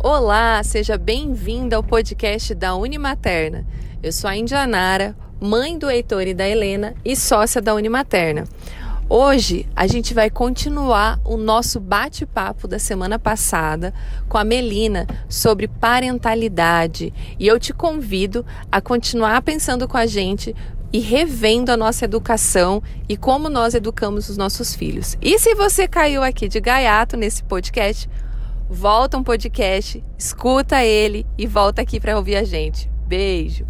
Olá, seja bem-vinda ao podcast da Unimaterna. Eu sou a Indianara, mãe do Heitor e da Helena e sócia da Unimaterna. Hoje a gente vai continuar o nosso bate-papo da semana passada com a Melina sobre parentalidade e eu te convido a continuar pensando com a gente e revendo a nossa educação e como nós educamos os nossos filhos. E se você caiu aqui de gaiato nesse podcast, volta um podcast, escuta ele e volta aqui para ouvir a gente. Beijo!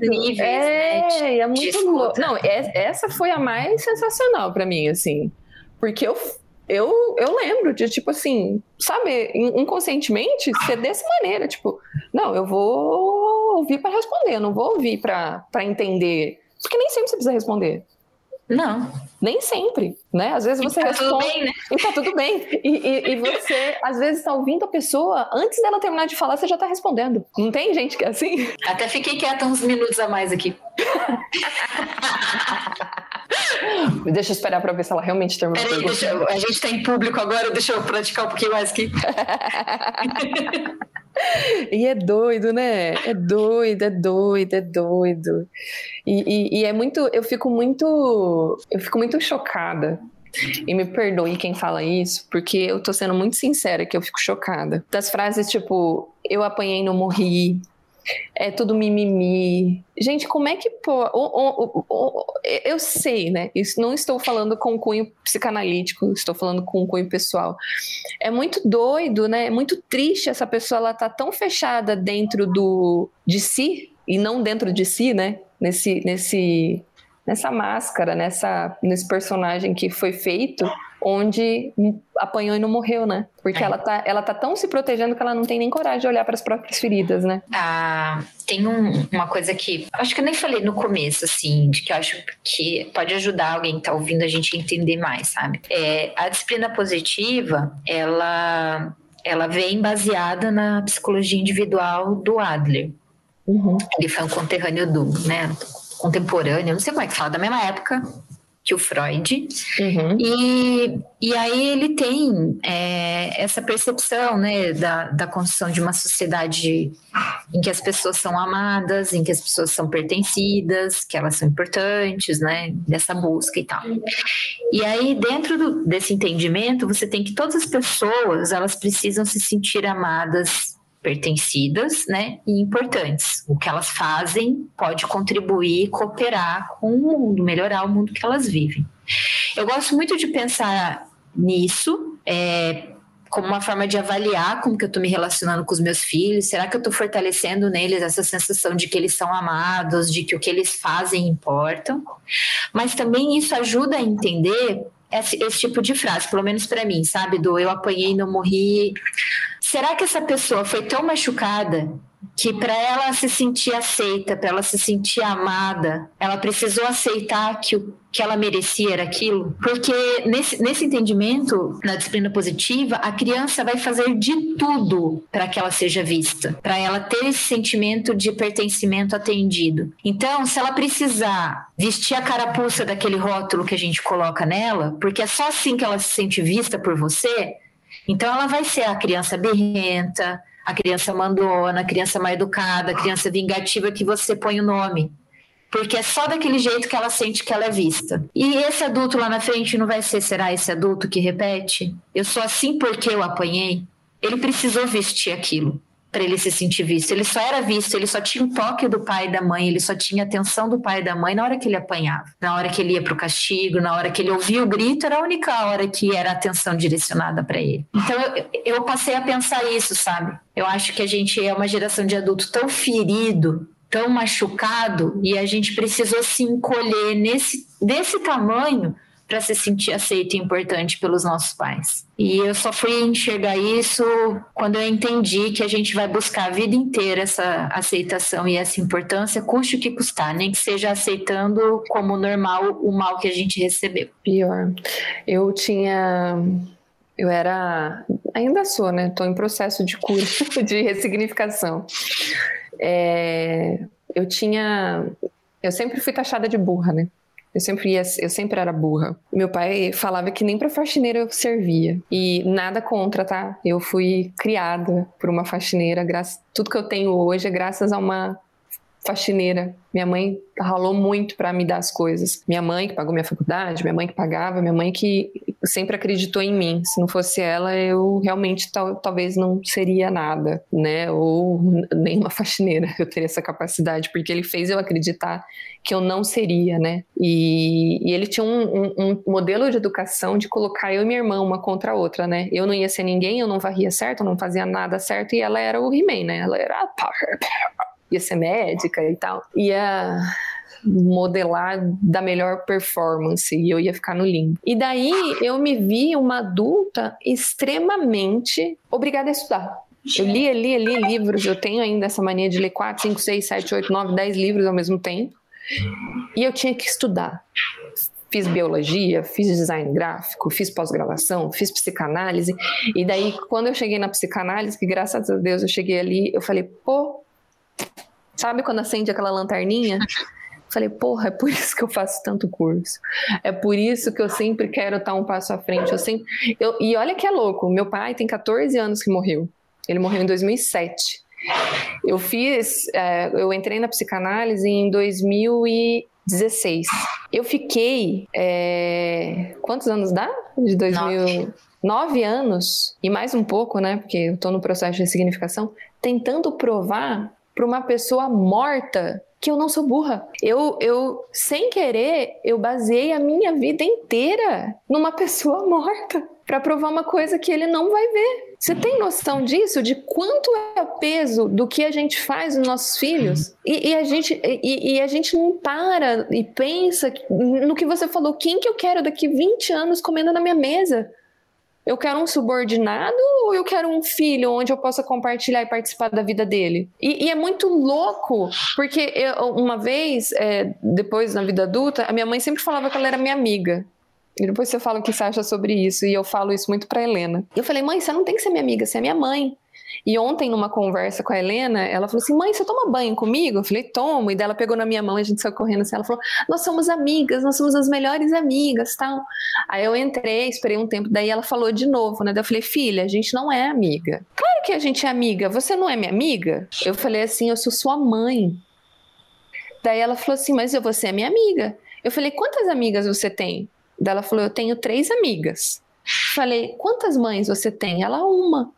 níveis, é, né? É muito louco. Não, é, essa foi a mais sensacional para mim, assim. Porque eu, eu, eu lembro de, tipo assim, sabe, inconscientemente ser dessa maneira, tipo, não, eu vou ouvir para responder, não vou ouvir para entender. Porque nem sempre você precisa responder. Não. Nem sempre, né? Às vezes você e tá responde. Tudo bem, né? E tá tudo bem. E, e, e você, às vezes, está ouvindo a pessoa, antes dela terminar de falar, você já tá respondendo. Não tem gente que é assim? Até fiquei quieta uns minutos a mais aqui. deixa eu esperar para ver se ela realmente terminou. Peraí, deixa, a gente tá em público agora, deixa eu praticar um pouquinho mais aqui. E é doido, né? É doido, é doido, é doido. E, e, e, é muito, eu fico muito, eu fico muito chocada. E me perdoe quem fala isso, porque eu tô sendo muito sincera que eu fico chocada. Das frases tipo, eu apanhei não morri, é tudo mimimi. Gente, como é que pô, eu sei, né? Isso não estou falando com cunho psicanalítico, estou falando com cunho pessoal. É muito doido, né? É muito triste essa pessoa ela tá tão fechada dentro do de si e não dentro de si, né? Nesse nesse nessa máscara, nessa nesse personagem que foi feito onde apanhou e não morreu, né? Porque é. ela, tá, ela tá tão se protegendo que ela não tem nem coragem de olhar para as próprias feridas, né? Ah, tem um, uma coisa que acho que eu nem falei no começo, assim, de que eu acho que pode ajudar alguém que tá ouvindo a gente a entender mais, sabe? É, a disciplina positiva, ela, ela vem baseada na psicologia individual do Adler. Uhum. Ele foi um conterrâneo do, né? Contemporâneo, não sei como é que fala, da mesma época que o Freud. Uhum. E, e aí ele tem é, essa percepção né, da, da construção de uma sociedade em que as pessoas são amadas, em que as pessoas são pertencidas, que elas são importantes, né, dessa busca e tal. E aí, dentro do, desse entendimento, você tem que todas as pessoas elas precisam se sentir amadas pertencidas, né, e importantes. O que elas fazem pode contribuir, cooperar com o mundo, melhorar o mundo que elas vivem. Eu gosto muito de pensar nisso, é, como uma forma de avaliar como que eu estou me relacionando com os meus filhos. Será que eu estou fortalecendo neles essa sensação de que eles são amados, de que o que eles fazem importa? Mas também isso ajuda a entender esse, esse tipo de frase, pelo menos para mim, sabe? Do eu apanhei, não morri. Será que essa pessoa foi tão machucada que para ela se sentir aceita, para ela se sentir amada, ela precisou aceitar que o que ela merecia era aquilo? Porque nesse, nesse entendimento, na disciplina positiva, a criança vai fazer de tudo para que ela seja vista, para ela ter esse sentimento de pertencimento atendido. Então, se ela precisar vestir a carapuça daquele rótulo que a gente coloca nela, porque é só assim que ela se sente vista por você, então ela vai ser a criança birrenta, a criança mandona, a criança mal educada, a criança vingativa que você põe o nome. Porque é só daquele jeito que ela sente que ela é vista. E esse adulto lá na frente não vai ser, será esse adulto que repete? Eu sou assim porque eu apanhei? Ele precisou vestir aquilo para ele se sentir visto. Ele só era visto, ele só tinha o toque do pai e da mãe, ele só tinha a atenção do pai e da mãe na hora que ele apanhava, na hora que ele ia para o castigo, na hora que ele ouvia o grito, era a única hora que era a atenção direcionada para ele. Então eu, eu passei a pensar isso, sabe? Eu acho que a gente é uma geração de adulto tão ferido, tão machucado, e a gente precisou se encolher nesse, desse tamanho para se sentir aceito e importante pelos nossos pais. E eu só fui enxergar isso quando eu entendi que a gente vai buscar a vida inteira essa aceitação e essa importância, custe o que custar, nem que seja aceitando como normal o mal que a gente recebeu. Pior. Eu tinha Eu era. Ainda sou, né? Estou em processo de cura, de ressignificação. É, eu tinha. Eu sempre fui taxada de burra, né? Eu sempre ia, eu sempre era burra. Meu pai falava que nem para faxineira eu servia. E nada contra, tá? Eu fui criada por uma faxineira, graças tudo que eu tenho hoje é graças a uma faxineira. Minha mãe ralou muito para me dar as coisas. Minha mãe que pagou minha faculdade, minha mãe que pagava, minha mãe que sempre acreditou em mim. Se não fosse ela, eu realmente tal, talvez não seria nada, né? Ou nem uma faxineira eu teria essa capacidade, porque ele fez eu acreditar que eu não seria, né? E, e ele tinha um, um, um, modelo de educação de colocar eu e minha irmã uma contra a outra, né? Eu não ia ser ninguém, eu não varria certo, eu não fazia nada certo, e ela era o He-Man, né? Ela era a ia ser médica e tal, ia modelar da melhor performance e eu ia ficar no limbo. E daí eu me vi uma adulta extremamente obrigada a estudar. Eu lia, lia, lia livros, eu tenho ainda essa mania de ler 4, 5, 6, 7, 8, 9, 10 livros ao mesmo tempo. E eu tinha que estudar. Fiz biologia, fiz design gráfico, fiz pós-graduação, fiz psicanálise. E daí, quando eu cheguei na psicanálise, que graças a Deus eu cheguei ali, eu falei, pô, Sabe quando acende aquela lanterninha? Falei, porra, é por isso que eu faço tanto curso. É por isso que eu sempre quero estar um passo à frente. Eu sempre, eu, e olha que é louco, meu pai tem 14 anos que morreu. Ele morreu em 2007. Eu fiz, é, eu entrei na psicanálise em 2016. Eu fiquei, é, quantos anos dá? De 2000... Nove. Nove anos, e mais um pouco, né? Porque eu tô no processo de ressignificação, tentando provar para uma pessoa morta que eu não sou burra. Eu, eu, sem querer, eu baseei a minha vida inteira numa pessoa morta para provar uma coisa que ele não vai ver. Você tem noção disso? De quanto é o peso do que a gente faz nos nossos filhos? E, e a, gente, e, e, a gente não para e pensa no que você falou. Quem que eu quero daqui 20 anos comendo na minha mesa? Eu quero um subordinado ou eu quero um filho onde eu possa compartilhar e participar da vida dele? E, e é muito louco, porque eu, uma vez, é, depois na vida adulta, a minha mãe sempre falava que ela era minha amiga. E depois você fala o que você acha sobre isso, e eu falo isso muito pra Helena. Eu falei, mãe, você não tem que ser minha amiga, você é minha mãe. E ontem, numa conversa com a Helena, ela falou assim: mãe, você toma banho comigo? Eu falei, tomo. E dela pegou na minha mão e a gente saiu correndo assim. Ela falou: nós somos amigas, nós somos as melhores amigas, tal. Aí eu entrei, esperei um tempo, daí ela falou de novo, né? Daí eu falei: filha, a gente não é amiga. Claro que a gente é amiga, você não é minha amiga? Eu falei assim: eu sou sua mãe. Daí ela falou assim: mas você é minha amiga. Eu falei: quantas amigas você tem? Daí ela falou: eu tenho três amigas. Falei: quantas mães você tem? Ela, uma.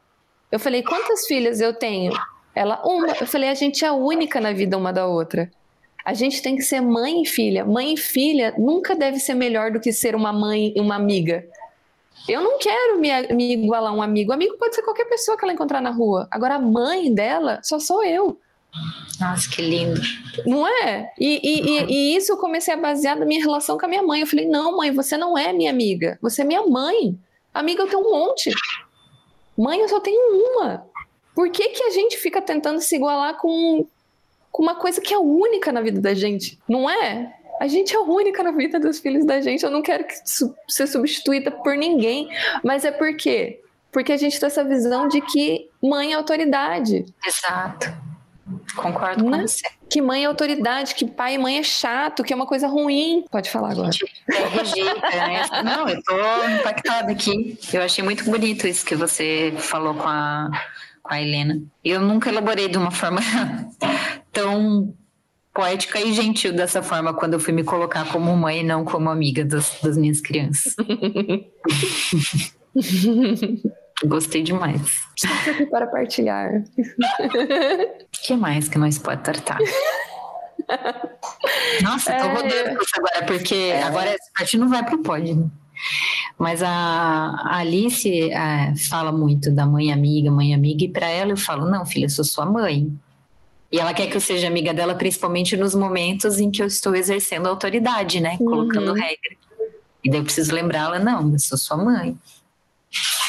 Eu falei, quantas filhas eu tenho? Ela, uma. Eu falei, a gente é única na vida uma da outra. A gente tem que ser mãe e filha. Mãe e filha nunca deve ser melhor do que ser uma mãe e uma amiga. Eu não quero me, me igualar a um amigo. O amigo pode ser qualquer pessoa que ela encontrar na rua. Agora, a mãe dela só sou eu. Nossa, que lindo. Não é? E, e, e, isso eu comecei a basear na minha relação com a minha mãe. Eu falei, não, mãe, você não é minha amiga. Você é minha mãe. Amiga eu tenho um monte. Mãe, eu só tenho uma. Por que, que a gente fica tentando se igualar com, com uma coisa que é única na vida da gente? Não é? A gente é única na vida dos filhos da gente. Eu não quero que ser substituída por ninguém. Mas é por quê? Porque a gente tem essa visão de que mãe é autoridade. Exato. Concordo com né? você. Que mãe é autoridade, que pai e mãe é chato, que é uma coisa ruim. Pode falar agora. É, rejeita, né? Não, eu tô impactada aqui. Eu achei muito bonito isso que você falou com a, com a Helena. Eu nunca elaborei de uma forma tão poética e gentil dessa forma quando eu fui me colocar como mãe e não como amiga das, das minhas crianças. Gostei demais. Aqui para partilhar. O que mais que nós pode tratar? Nossa, tô é... rodando isso agora, porque é... agora essa parte não vai pro pódio. Né? Mas a, a Alice é, fala muito da mãe amiga, mãe amiga, e para ela eu falo: não, filha, eu sou sua mãe. E ela quer que eu seja amiga dela, principalmente nos momentos em que eu estou exercendo autoridade, né? Colocando uhum. regra. E daí eu preciso lembrá-la: não, eu sou sua mãe.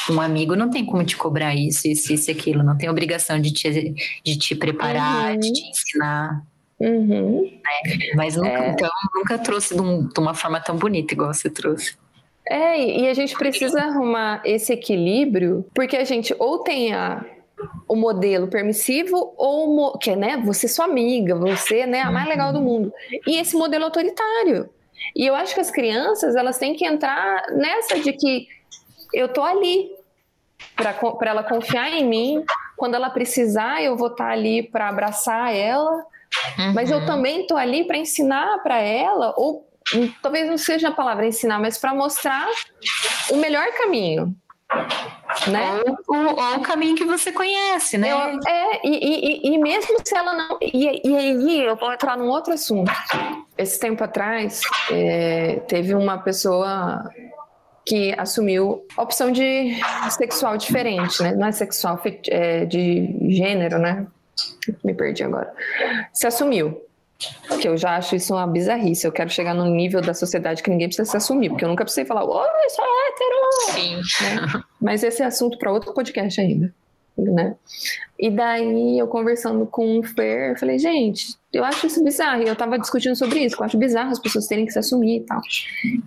Um amigo não tem como te cobrar isso, isso, isso e aquilo. Não tem obrigação de te, de te preparar, uhum. de te ensinar. Uhum. Né? Mas nunca, é... então, nunca trouxe de, um, de, uma forma tão bonita igual você trouxe. É, e a gente precisa arrumar esse equilíbrio, porque a gente ou tem a, o modelo permissivo ou que é, né, você é sua amiga, você né, a mais legal do mundo. E esse modelo autoritário. E eu acho que as crianças, elas têm que entrar nessa de que eu tô ali para ela confiar em mim, quando ela precisar, eu vou estar tá ali para abraçar ela, uhum. mas eu também estou ali para ensinar para ela ou talvez não seja a palavra ensinar, mas para mostrar o melhor caminho né? Ou, ou, ou, o caminho que você conhece, né? Eu, é, e, e, e, mesmo se ela não. E, e aí eu vou entrar num outro assunto. Esse tempo atrás, é, teve uma pessoa que assumiu opção de sexual diferente, né? Não é sexual, é de gênero, né? Me perdi agora. Se assumiu. Que eu já acho isso uma bizarrice. Eu quero chegar no nível da sociedade que ninguém precisa se assumir, porque eu nunca precisei falar, oi, sou hétero! Sim. Né? Mas esse é assunto para outro podcast ainda. Né? E daí eu conversando com o Fer, eu falei, gente, eu acho isso bizarro. E eu tava discutindo sobre isso, eu acho bizarro as pessoas terem que se assumir e tal.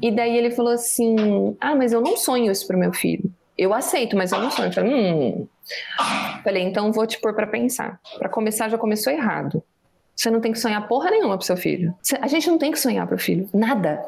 E daí ele falou assim: Ah, mas eu não sonho isso pro meu filho. Eu aceito, mas eu não sonho. Eu falei, hum. Falei, então vou te pôr para pensar. Para começar, já começou errado. Você não tem que sonhar porra nenhuma pro seu filho. A gente não tem que sonhar pro filho. Nada.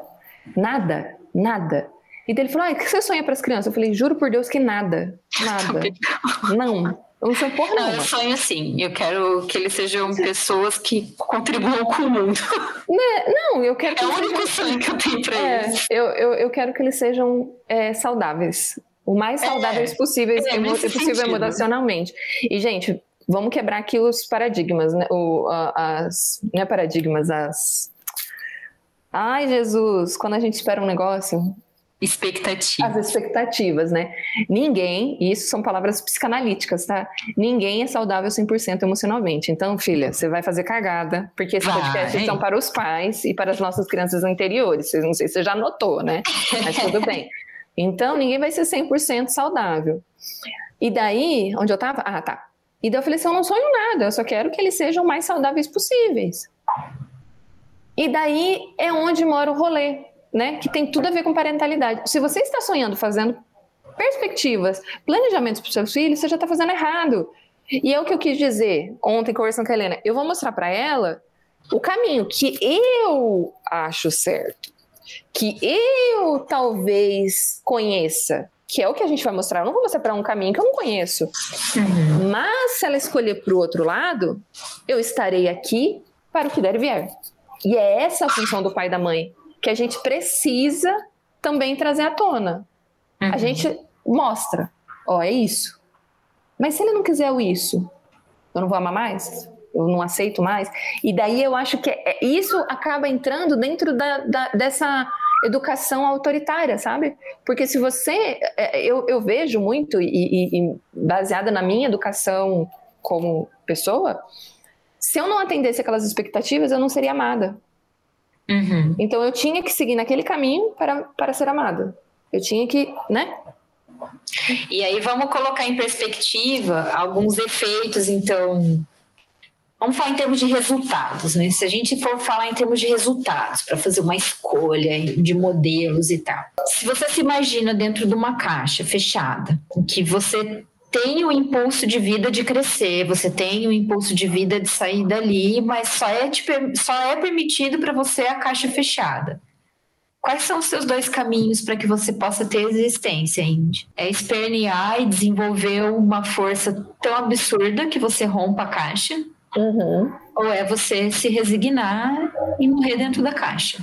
Nada. Nada. E daí ele falou: ah, o que você sonha para as crianças? Eu falei: juro por Deus que nada. Nada. não. Eu não sonho porra nenhuma. eu sonho assim. Eu quero que eles sejam pessoas que contribuam com o mundo. Né? Não, eu quero que É o único sejam... sonho que eu tenho para é, eles. Eu, eu, eu quero que eles sejam é, saudáveis. O mais é. saudáveis é, possíveis, é, possível emocionalmente. E, gente, vamos quebrar aqui os paradigmas, né? O, as, não é paradigmas, as. Ai, Jesus, quando a gente espera um negócio. Expectativas. As expectativas, né? Ninguém, e isso são palavras psicanalíticas, tá? Ninguém é saudável 100% emocionalmente. Então, filha, você vai fazer cagada, porque esse vai. podcast são para os pais e para as nossas crianças anteriores. Não sei se você já notou, né? Mas tudo bem. Então, ninguém vai ser 100% saudável. E daí, onde eu tava? Ah, tá. E daí eu falei assim: eu não sonho nada, eu só quero que eles sejam mais saudáveis possíveis. E daí é onde mora o rolê, né? Que tem tudo a ver com parentalidade. Se você está sonhando fazendo perspectivas, planejamentos para os seus filhos, você já está fazendo errado. E é o que eu quis dizer ontem conversando com a Helena. Eu vou mostrar para ela o caminho que eu acho certo, que eu talvez conheça que é o que a gente vai mostrar. Eu não vou mostrar para um caminho que eu não conheço. Uhum. Mas se ela escolher para o outro lado, eu estarei aqui para o que der e vier. E é essa a função do pai e da mãe que a gente precisa também trazer à tona. Uhum. A gente mostra, ó, é isso. Mas se ele não quiser o isso, eu não vou amar mais? Eu não aceito mais? E daí eu acho que é, isso acaba entrando dentro da, da, dessa educação autoritária, sabe? Porque se você. É, eu, eu vejo muito, e, e, baseada na minha educação como pessoa, se eu não atendesse aquelas expectativas, eu não seria amada. Uhum. Então eu tinha que seguir naquele caminho para, para ser amada. Eu tinha que, né? E aí vamos colocar em perspectiva alguns efeitos, então, Vamos falar em termos de resultados, né? Se a gente for falar em termos de resultados, para fazer uma escolha de modelos e tal. Se você se imagina dentro de uma caixa fechada, em que você tem o impulso de vida de crescer, você tem o impulso de vida de sair dali, mas só é, te, só é permitido para você a caixa fechada. Quais são os seus dois caminhos para que você possa ter existência, Indy? É espernear e desenvolver uma força tão absurda que você rompa a caixa, Uhum. Ou é você se resignar e morrer dentro da caixa.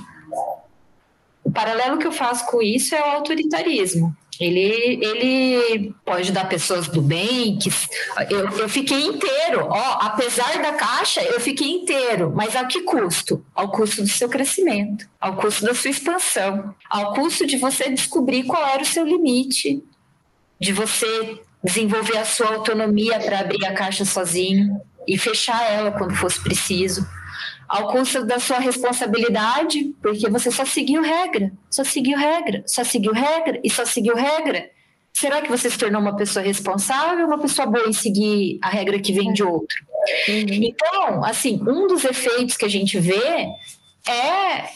O paralelo que eu faço com isso é o autoritarismo. Ele, ele pode dar pessoas do bem, que eu, eu fiquei inteiro, ó, apesar da caixa, eu fiquei inteiro, mas a que custo? Ao custo do seu crescimento, ao custo da sua expansão, ao custo de você descobrir qual era o seu limite, de você desenvolver a sua autonomia para abrir a caixa sozinho, e fechar ela quando fosse preciso, ao custo da sua responsabilidade, porque você só seguiu regra, só seguiu regra, só seguiu regra e só seguiu regra. Será que você se tornou uma pessoa responsável ou uma pessoa boa em seguir a regra que vem de outro? Uhum. Então, assim, um dos efeitos que a gente vê é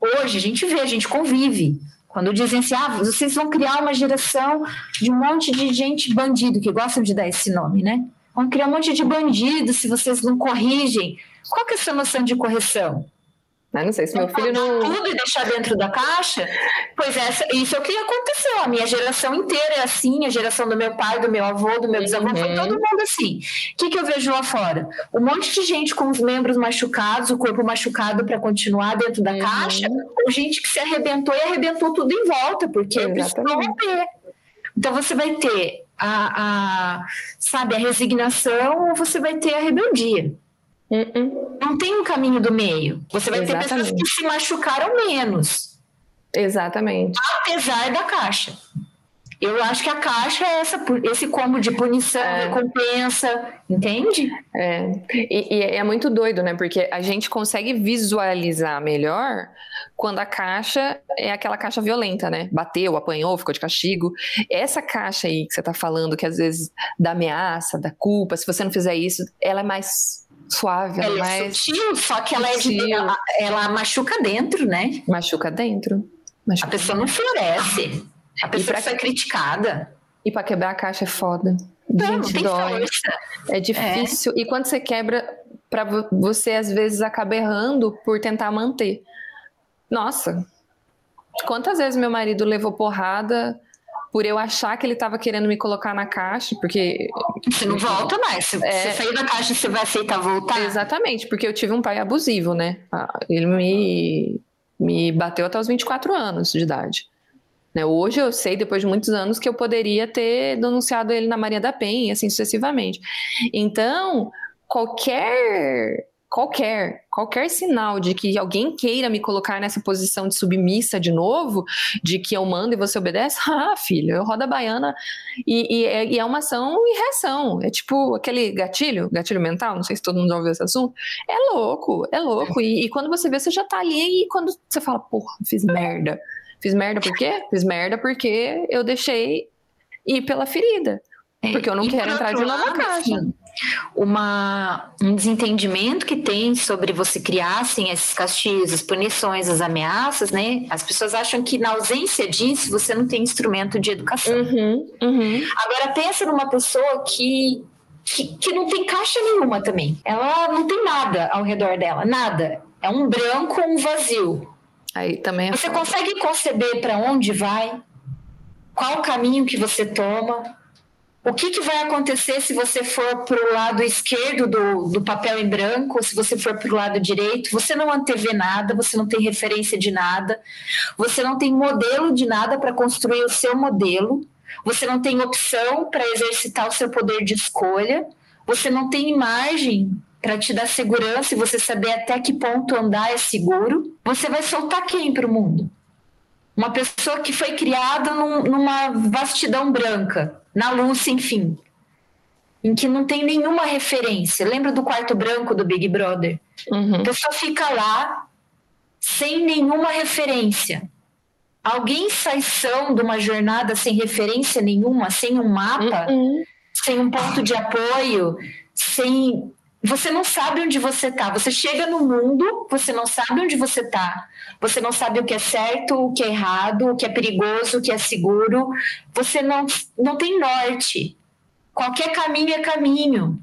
hoje a gente vê, a gente convive Quando dizem assim, ah, vocês vão criar uma geração de um monte de gente bandido, que gostam de dar esse nome, né? Vão criar um monte de bandido se vocês não corrigem. Qual que é a sua noção de correção? Eu não sei se meu filho não. Tudo e deixar dentro da caixa? Pois é, isso é o que aconteceu. A minha geração inteira é assim, a geração do meu pai, do meu avô, do meu bisavô, uhum. foi todo mundo assim. O que, que eu vejo lá fora? Um monte de gente com os membros machucados, o corpo machucado para continuar dentro da uhum. caixa, ou gente que se arrebentou e arrebentou tudo em volta, porque precisou romper. Então você vai ter a, a, sabe, a resignação ou você vai ter a rebeldia. Uh-uh. Não tem um caminho do meio. Você vai Exatamente. ter pessoas que se machucaram menos. Exatamente. Apesar da caixa. Eu acho que a caixa é essa, esse combo de punição, é. recompensa, entende? É. E, e, é muito doido, né? Porque a gente consegue visualizar melhor quando a caixa é aquela caixa violenta, né? Bateu, apanhou, ficou de castigo. Essa caixa aí que você tá falando, que às vezes da ameaça, da culpa, se você não fizer isso, ela é mais suave, ela é mais é sutil, só que ela, é de, ela, ela, machuca dentro, né? Machuca dentro. Machuca a pessoa dentro. não floresce. A pessoa pra, foi criticada. E para quebrar a caixa é foda. Não, Gente, dói. Força. É difícil. É. E quando você quebra, para você às vezes acaba errando por tentar manter. Nossa, quantas vezes meu marido levou porrada por eu achar que ele estava querendo me colocar na caixa, porque. Você não volta mais. Se é... você sair da caixa, você vai aceitar voltar? Exatamente, porque eu tive um pai abusivo, né? Ah, ele me, me bateu até os 24 anos de idade. Né? Hoje eu sei, depois de muitos anos, que eu poderia ter denunciado ele na Maria da Penha, assim sucessivamente. Então, qualquer qualquer qualquer sinal de que alguém queira me colocar nessa posição de submissa de novo, de que eu mando e você obedece, ah, filho, eu rodo a baiana e, e, é, e, é uma ação e reação. É tipo aquele gatilho, gatilho mental, não sei se todo mundo já ouviu esse assunto. É louco, é louco. E, e quando você vê, você já tá ali e quando você fala, porra, fiz merda. Fiz merda por quê? Fiz merda porque eu deixei ir pela ferida. É, porque eu não quero entrar de novo na caixa. Assim, uma, um desentendimento que tem sobre você criar assim, esses castigos, as punições, as ameaças, né? As pessoas acham que na ausência disso você não tem instrumento de educação. Uhum, uhum. Agora pensa numa pessoa que, que, que não tem caixa nenhuma também. Ela não tem nada ao redor dela, nada. É um branco, um vazio. Aí também é você foda. consegue conceber para onde vai? Qual o caminho que você toma? O que, que vai acontecer se você for para o lado esquerdo do, do papel em branco, se você for para o lado direito? Você não antevê nada, você não tem referência de nada, você não tem modelo de nada para construir o seu modelo, você não tem opção para exercitar o seu poder de escolha, você não tem margem para te dar segurança e você saber até que ponto andar é seguro, você vai soltar quem para o mundo? Uma pessoa que foi criada num, numa vastidão branca, na luz sem fim, em que não tem nenhuma referência. Lembra do quarto branco do Big Brother? Uhum. A pessoa fica lá sem nenhuma referência. Alguém sai são de uma jornada sem referência nenhuma, sem um mapa, uhum. sem um ponto de apoio, sem você não sabe onde você está. Você chega no mundo, você não sabe onde você está. Você não sabe o que é certo, o que é errado, o que é perigoso, o que é seguro. Você não, não tem norte. Qualquer caminho é caminho.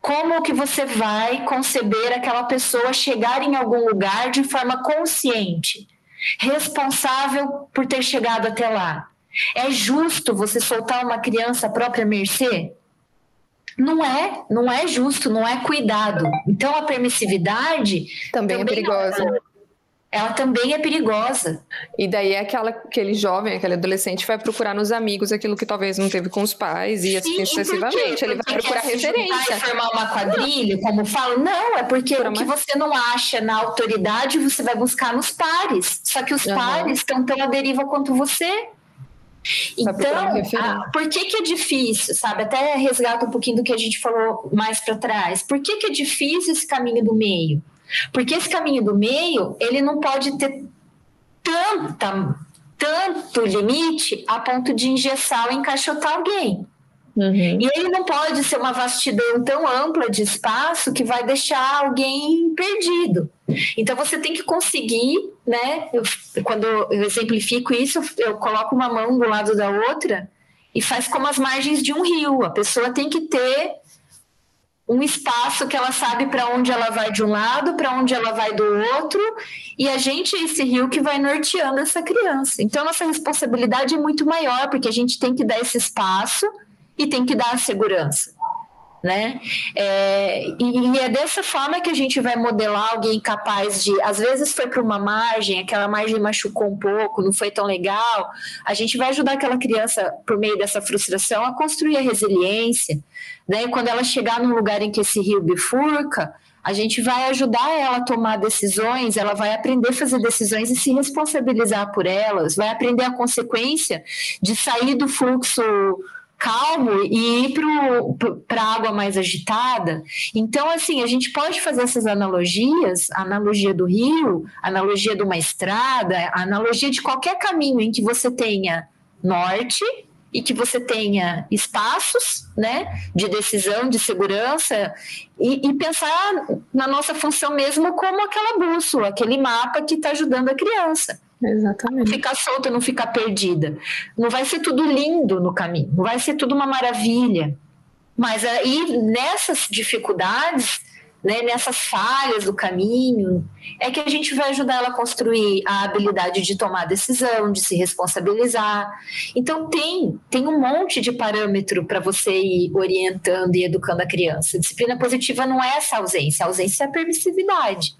Como que você vai conceber aquela pessoa chegar em algum lugar de forma consciente, responsável por ter chegado até lá? É justo você soltar uma criança à própria mercê? Não é, não é justo, não é cuidado. Então a permissividade também, é também é perigosa. Ela, também é perigosa. E daí é aquela, aquele jovem, aquele adolescente vai procurar nos amigos aquilo que talvez não teve com os pais e assim sucessivamente. Ele vai procurar referência. formar uma quadrilha, como falam? Não, é porque Por o que você não acha na autoridade, você vai buscar nos pares. Só que os uhum. pares estão tão à deriva quanto você. Então, ah, por que, que é difícil, sabe? Até resgata um pouquinho do que a gente falou mais para trás. Por que, que é difícil esse caminho do meio? Porque esse caminho do meio, ele não pode ter tanta, tanto limite a ponto de engessar ou encaixotar alguém. Uhum. E ele não pode ser uma vastidão tão ampla de espaço que vai deixar alguém perdido. Então você tem que conseguir, né? Eu, quando eu exemplifico isso, eu coloco uma mão do lado da outra e faz como as margens de um rio. A pessoa tem que ter um espaço que ela sabe para onde ela vai de um lado, para onde ela vai do outro, e a gente é esse rio que vai norteando essa criança. Então, nossa responsabilidade é muito maior, porque a gente tem que dar esse espaço e tem que dar a segurança. Né? É, e, e, é dessa forma que a gente vai modelar alguém capaz de, às vezes foi para uma margem, aquela margem machucou um pouco, não foi tão legal. A gente vai ajudar aquela criança por meio dessa frustração a construir a resiliência, né? Quando ela chegar num lugar em que esse rio bifurca, a gente vai ajudar ela a tomar decisões, ela vai aprender a fazer decisões e se responsabilizar por elas, vai aprender a consequência de sair do fluxo calmo e ir para a água mais agitada. Então, assim, a gente pode fazer essas analogias, analogia do rio, analogia de uma estrada, analogia de qualquer caminho em que você tenha norte e que você tenha espaços né, de decisão, de segurança, e, e pensar na nossa função mesmo como aquela bússola, aquele mapa que está ajudando a criança. Exatamente. Não ficar solta, não ficar perdida. Não vai ser tudo lindo no caminho, não vai ser tudo uma maravilha. Mas aí, nessas dificuldades, né, nessas falhas do caminho, é que a gente vai ajudar ela a construir a habilidade de tomar decisão, de se responsabilizar. Então tem tem um monte de parâmetro para você ir orientando e educando a criança. Disciplina positiva não é essa ausência, a ausência é a permissividade.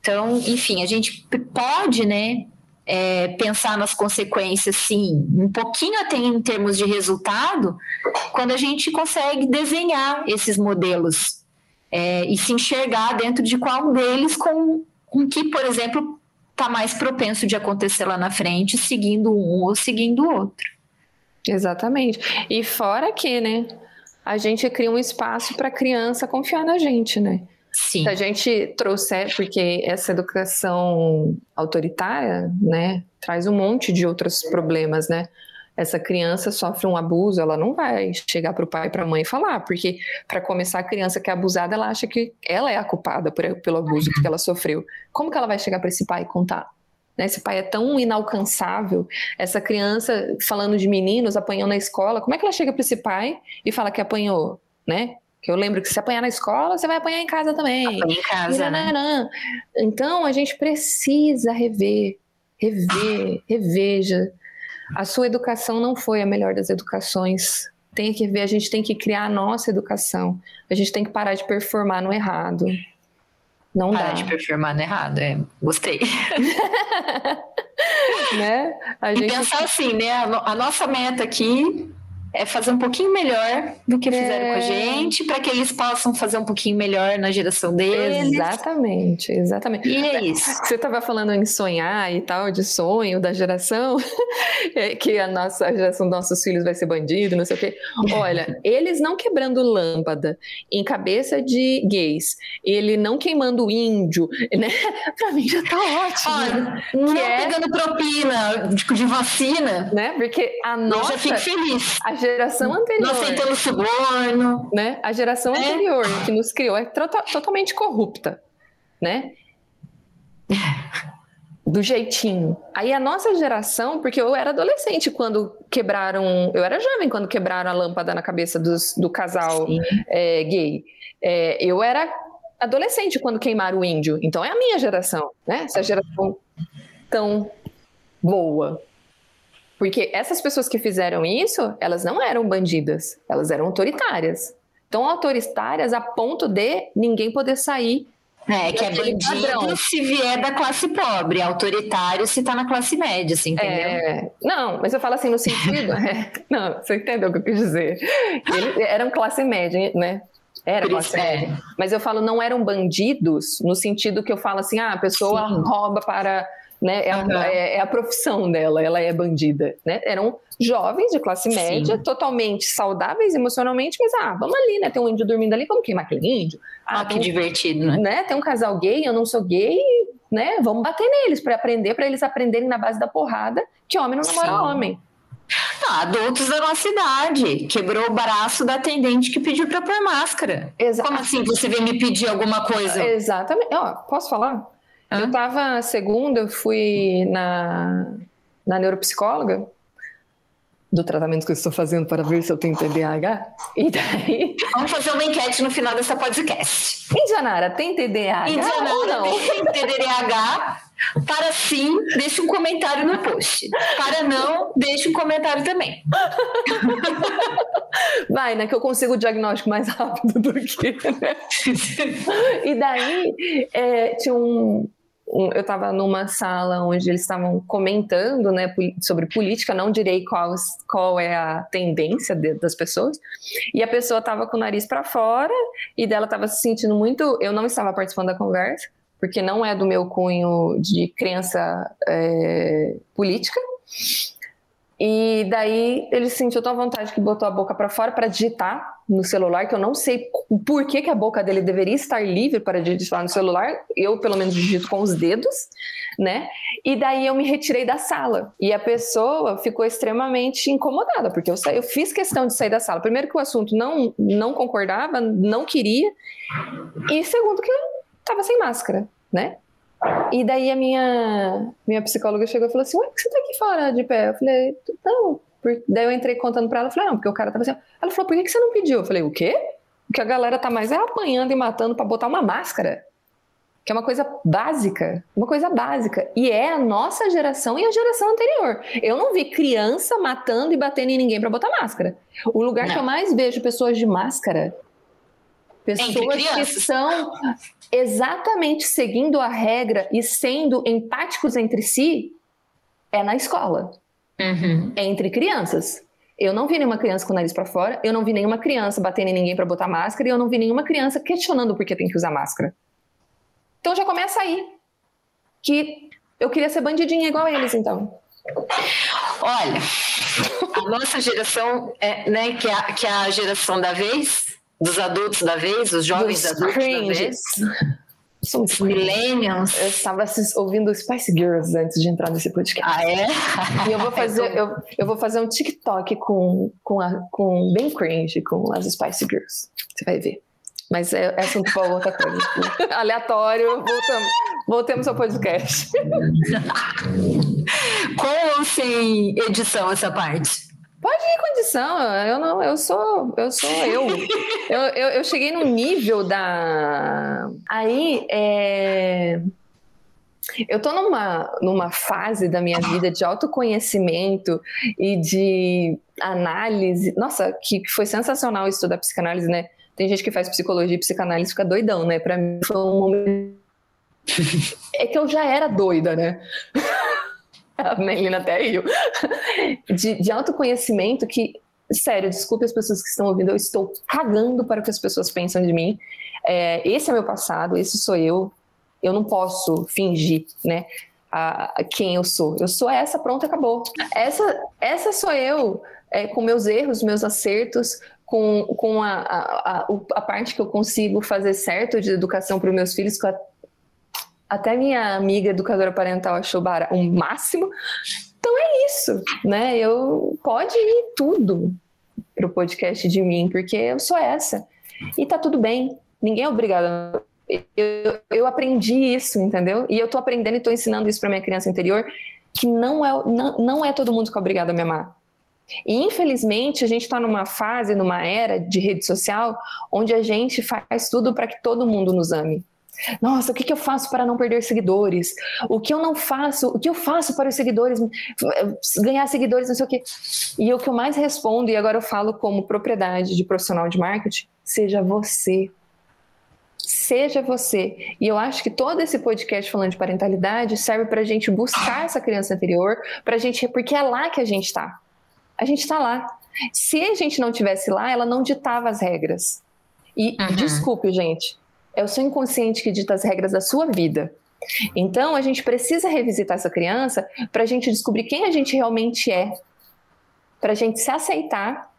Então, enfim, a gente pode, né, é, pensar nas consequências, sim, um pouquinho até em termos de resultado, quando a gente consegue desenhar esses modelos é, e se enxergar dentro de qual deles com, com que, por exemplo, está mais propenso de acontecer lá na frente, seguindo um ou seguindo o outro. Exatamente. E fora que, né, a gente cria um espaço para a criança confiar na gente, né? Sim. Se a gente trouxer, porque essa educação autoritária, né, traz um monte de outros problemas, né? essa criança sofre um abuso, ela não vai chegar para o pai e para a mãe falar, porque para começar a criança que é abusada, ela acha que ela é a culpada por, pelo abuso que ela sofreu. Como que ela vai chegar para esse pai e contar? Né? Esse pai é tão inalcançável. Essa criança falando de meninos apanhando na escola, como é que ela chega para esse pai e fala que apanhou, né? Que eu lembro que se apanhar na escola, você vai apanhar em casa também. Apanha em casa, né? Então a gente precisa rever, rever, reveja a sua educação não foi a melhor das educações. Tem que ver, a gente tem que criar a nossa educação. A gente tem que parar de performar no errado. Não parar dá. de performar no errado, é. Gostei. né? A gente... E pensar assim, né? A nossa meta aqui é fazer um pouquinho melhor do que fizeram é... com a é. gente, para que eles possam fazer um pouquinho melhor na geração deles. Exatamente, exatamente. E é isso. Você estava falando em sonhar e tal, de sonho da geração, é que a nossa a geração dos nossos filhos vai ser bandido, não sei o quê. Olha, eles não quebrando lâmpada em cabeça de gays, ele não queimando índio, né? Para mim já tá ótimo. Olha, não é... pegando propina de, de, vacina, né? Porque a nossa. Eu já fico feliz. A geração anterior. Não aceitando suborno. Né? A geração é. anterior que nos criou é totalmente corrupta, né? Do jeitinho. Aí a nossa geração, porque eu era adolescente quando quebraram. Eu era jovem quando quebraram a lâmpada na cabeça dos, do casal é, gay. É, eu era adolescente quando queimaram o índio. Então é a minha geração, né? Essa geração tão boa. Porque essas pessoas que fizeram isso, elas não eram bandidas, elas eram autoritárias. Então, autoritárias a ponto de ninguém poder sair. É, que é bandido padrão. se vier da classe pobre, autoritário se tá na classe média, assim, entendeu? É, não, mas eu falo assim no sentido. é, não, você entendeu o que eu quis dizer. Eles eram classe média, né? Era classe é. média. Mas eu falo, não eram bandidos, no sentido que eu falo assim, ah, a pessoa Sim. rouba para né? É, uhum. a, é, é, a profissão dela, ela é bandida, né? Eram jovens de classe média, Sim. totalmente saudáveis emocionalmente, mas ah, vamos ali, né? Tem um índio dormindo ali, vamos queimar aquele índio. Ah, ah que divertido, né? né? Tem um casal gay, eu não sou gay, né? Vamos bater neles para aprender, para eles aprenderem na base da porrada que homem não namora Sim. homem. Não, adultos da nossa idade. Quebrou o braço da atendente que pediu para pôr máscara. Exato. Como assim você veio me pedir alguma coisa? Exatamente. Ó, posso falar? Hã? Eu tava segunda, eu fui na, na neuropsicóloga do tratamento que eu estou fazendo para ver se eu tenho TDAH. E daí. Vamos fazer uma enquete no final dessa podcast. Indianara, tem TDAH? Indianara, ou não? tem TDAH? Para sim, deixe um comentário no post. Para não, deixe um comentário também. Vai, né? Que eu consigo o diagnóstico mais rápido do que. Né? e daí é, tinha um, um, eu estava numa sala onde eles estavam comentando né, sobre política, não direi qual, qual é a tendência de, das pessoas, e a pessoa estava com o nariz para fora e dela estava se sentindo muito. Eu não estava participando da conversa, porque não é do meu cunho de crença é, política. E daí ele sentiu tão vontade que botou a boca para fora para digitar no celular, que eu não sei por que, que a boca dele deveria estar livre para digitar no celular. Eu, pelo menos, digito com os dedos, né? E daí eu me retirei da sala. E a pessoa ficou extremamente incomodada, porque eu, saí, eu fiz questão de sair da sala. Primeiro que o assunto não, não concordava, não queria. E segundo que eu estava sem máscara, né? E daí a minha, minha psicóloga chegou e falou assim: Ué, por que você tá aqui fora de pé? Eu falei: Não. Daí eu entrei contando pra ela, falei: Não, porque o cara tava assim. Ela falou: Por que você não pediu? Eu falei: O quê? Porque a galera tá mais é apanhando e matando para botar uma máscara. Que é uma coisa básica, uma coisa básica. E é a nossa geração e a geração anterior. Eu não vi criança matando e batendo em ninguém para botar máscara. O lugar não. que eu mais vejo pessoas de máscara Pessoas que são exatamente seguindo a regra e sendo empáticos entre si é na escola. Uhum. É entre crianças. Eu não vi nenhuma criança com o nariz para fora, eu não vi nenhuma criança batendo em ninguém para botar máscara e eu não vi nenhuma criança questionando por que tem que usar máscara. Então já começa aí. Que eu queria ser bandidinha igual eles, então. Olha, a nossa geração, é, né, que, é, que é a geração da vez, dos adultos da vez, os jovens dos adultos cringes. da vez. Somos millennials. Eu estava ouvindo Spice Girls antes de entrar nesse podcast. Ah, é? E eu vou fazer, eu, eu vou fazer um TikTok com, com, a, com bem cringe com as Spice Girls. Você vai ver. Mas é, é assunto para outra coisa. Aleatório, voltamos, voltemos ao podcast. com ou sem edição essa parte? Pode ir condição, eu não, eu sou, eu sou eu. eu, eu, eu cheguei num nível da. Aí, é... eu tô numa, numa fase da minha vida de autoconhecimento e de análise. Nossa, que foi sensacional estudar psicanálise, né? Tem gente que faz psicologia e psicanálise fica doidão, né? Pra mim foi um momento. É que eu já era doida, né? a Melina até riu, de, de autoconhecimento que, sério, desculpe as pessoas que estão ouvindo, eu estou cagando para o que as pessoas pensam de mim. É, esse é meu passado, esse sou eu. Eu não posso fingir, né? A, a quem eu sou. Eu sou essa, pronto, acabou. Essa, essa sou eu, é, com meus erros, meus acertos, com, com a, a, a, a, parte que eu consigo fazer certo de educação para os meus filhos, com a até minha amiga educadora parental achou o um máximo. Então é isso, né? Eu pode ir tudo pro podcast de mim, porque eu sou essa. E tá tudo bem. Ninguém é obrigado. Eu, eu aprendi isso, entendeu? E eu tô aprendendo e tô ensinando isso para minha criança interior, que não é, não, não é todo mundo que é obrigado a me amar. E infelizmente a gente está numa fase, numa era de rede social, onde a gente faz tudo para que todo mundo nos ame. Nossa, o que, que eu faço para não perder seguidores? O que eu não faço? O que eu faço para os seguidores ganhar seguidores, não sei o quê. E o que eu mais respondo, e agora eu falo como propriedade de profissional de marketing, seja você. Seja você. E eu acho que todo esse podcast falando de parentalidade serve para a gente buscar essa criança anterior, para a gente, porque é lá que a gente está. A gente está lá. Se a gente não tivesse lá, ela não ditava as regras. E uhum. desculpe, gente, é o seu inconsciente que dita as regras da sua vida. Então, a gente precisa revisitar essa criança para a gente descobrir quem a gente realmente é, para a gente se aceitar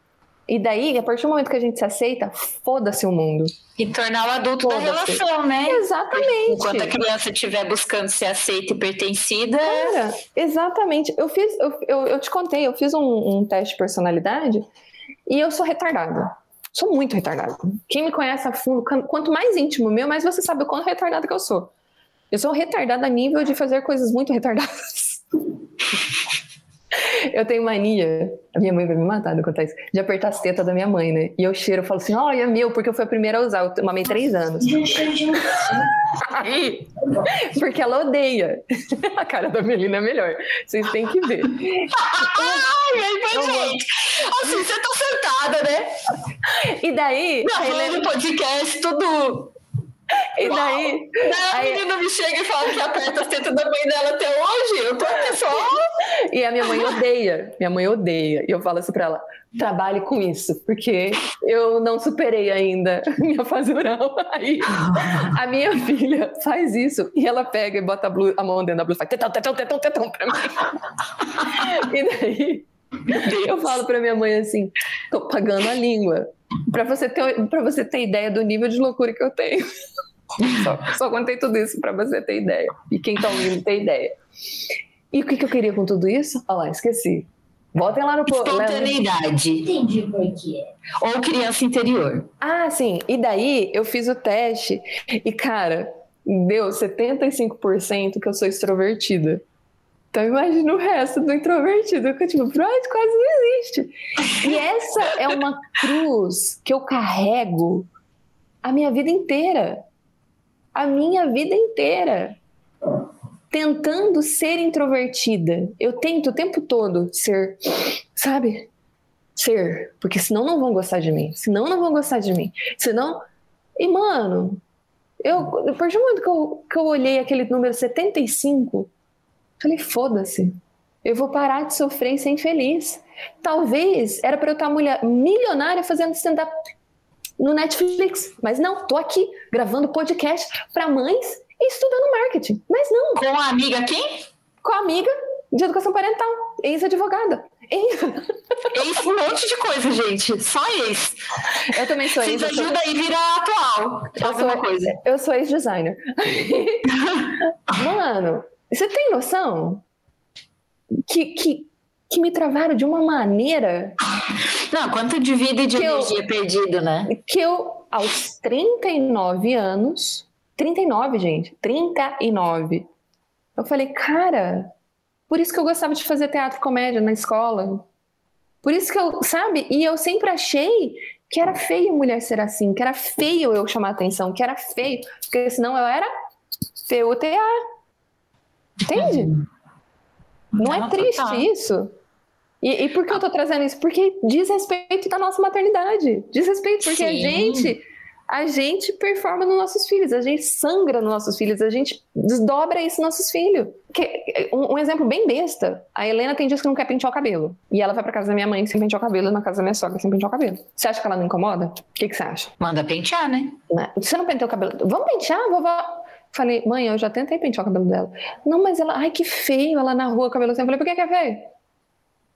E daí, a partir do momento que a gente se aceita, foda-se o mundo. E tornar o adulto da relação, né? Exatamente. Enquanto a criança estiver buscando ser aceita e pertencida. Cara, exatamente. Eu fiz, eu, eu, eu te contei, eu fiz um, um teste de personalidade e eu sou retardada. Sou muito retardada. Quem me conhece a fundo, quanto mais íntimo meu, mais você sabe o quanto retardada que eu sou. Eu sou retardada a nível de fazer coisas muito retardadas. Eu tenho mania, a minha mãe vai me matar no contar isso, de apertar as tetas da minha mãe, né? E eu cheiro, eu falo assim, olha, é meu, porque eu fui a primeira a usar, eu mamei três anos. Aí, porque ela odeia. A cara da Melina é melhor, vocês têm que ver. Ai, ai, gente. Assim, você tá sentada, né? E daí... Gravando Helena... podcast, tudo e daí. Aí... a menina me chega e fala que aperta a teta da mãe dela até hoje. Eu tô aqui só. E a minha mãe odeia. Minha mãe odeia. E eu falo assim pra ela: trabalhe com isso, porque eu não superei ainda minha fase oral. Aí a minha filha faz isso e ela pega e bota a, blu, a mão dentro da blusa e faz tetão, tetão, tetão, tetão pra mim. E daí eu falo pra minha mãe assim: tô pagando a língua. Pra você, ter, pra você ter ideia do nível de loucura que eu tenho. Só, só contei tudo isso para você ter ideia. E quem tá ouvindo ter ideia. E o que, que eu queria com tudo isso? Olha lá, esqueci. Voltem lá no... Espontaneidade. Entendi por quê. Ou criança interior. Ah, sim. E daí eu fiz o teste e, cara, deu 75% que eu sou extrovertida. Então imagina o resto do introvertido, que tipo, Freud quase não existe. E essa é uma cruz que eu carrego a minha vida inteira a minha vida inteira tentando ser introvertida. Eu tento o tempo todo ser, sabe? Ser, porque senão não vão gostar de mim. Senão não vão gostar de mim. Senão. E, mano, eu, partir do momento que eu, que eu olhei aquele número 75, falei: foda-se. Eu vou parar de sofrer e ser infeliz. Talvez era para eu estar mulher, milionária fazendo stand-up no Netflix. Mas não, tô aqui gravando podcast para mães e estudando marketing. Mas não. Com a amiga quem? Com a amiga de educação parental, ex-advogada. Ex. ex um monte de coisa, gente. Só ex. Eu também sou ex. Vocês ajuda aí vira atual. Eu sou, coisa. eu sou ex-designer. Mano, você tem noção que, que, que me travaram de uma maneira não, quanto de vida e de energia eu, perdido, né? Que eu, aos 39 anos, 39, gente, 39, eu falei, cara, por isso que eu gostava de fazer teatro e comédia na escola. Por isso que eu, sabe? E eu sempre achei que era feio mulher ser assim, que era feio eu chamar atenção, que era feio, porque senão eu era PUTA. Entende? Uhum. Não, é triste isso? E, e, por que eu tô trazendo isso? Porque diz respeito da nossa maternidade. Diz respeito, porque Sim. a gente a gente performa nos nossos filhos, a gente sangra nos nossos filhos, a gente desdobra isso nos nossos filhos. Que, um, um, exemplo bem besta: a Helena tem dias que não quer pentear o cabelo. E ela vai pra casa da minha mãe sem pentear o cabelo, na casa da minha sogra sem pentear o cabelo. Você acha que ela não incomoda? O que, que você acha? Manda pentear, né? né? Você não penteou o cabelo? Vamos pentear, vovó? Falei, mãe, eu já tentei pentear o cabelo dela. Não, mas ela, ai que feio ela na rua, o cabelo assim. Eu falei, por que, que é feio?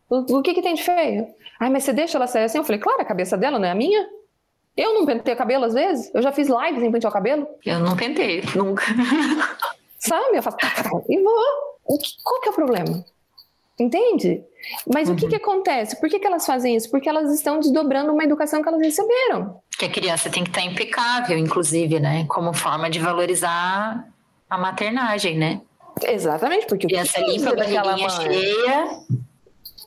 O, o que, que tem de feio? Ai, mas você deixa ela sair assim? Eu falei, claro, a cabeça dela não é a minha. Eu não pentei o cabelo às vezes? Eu já fiz lives em pentear o cabelo? Eu não pentei, nunca. Sabe? Eu faço tá, tá, tá, e vou. Qual que é o problema? Entende? Mas uhum. o que, uhum. que acontece? Por que, que elas fazem isso? Porque elas estão desdobrando uma educação que elas receberam. Que a criança tem que estar impecável, inclusive, né? Como forma de valorizar a maternagem, né? Exatamente, porque a criança limpa a barriguinha cheia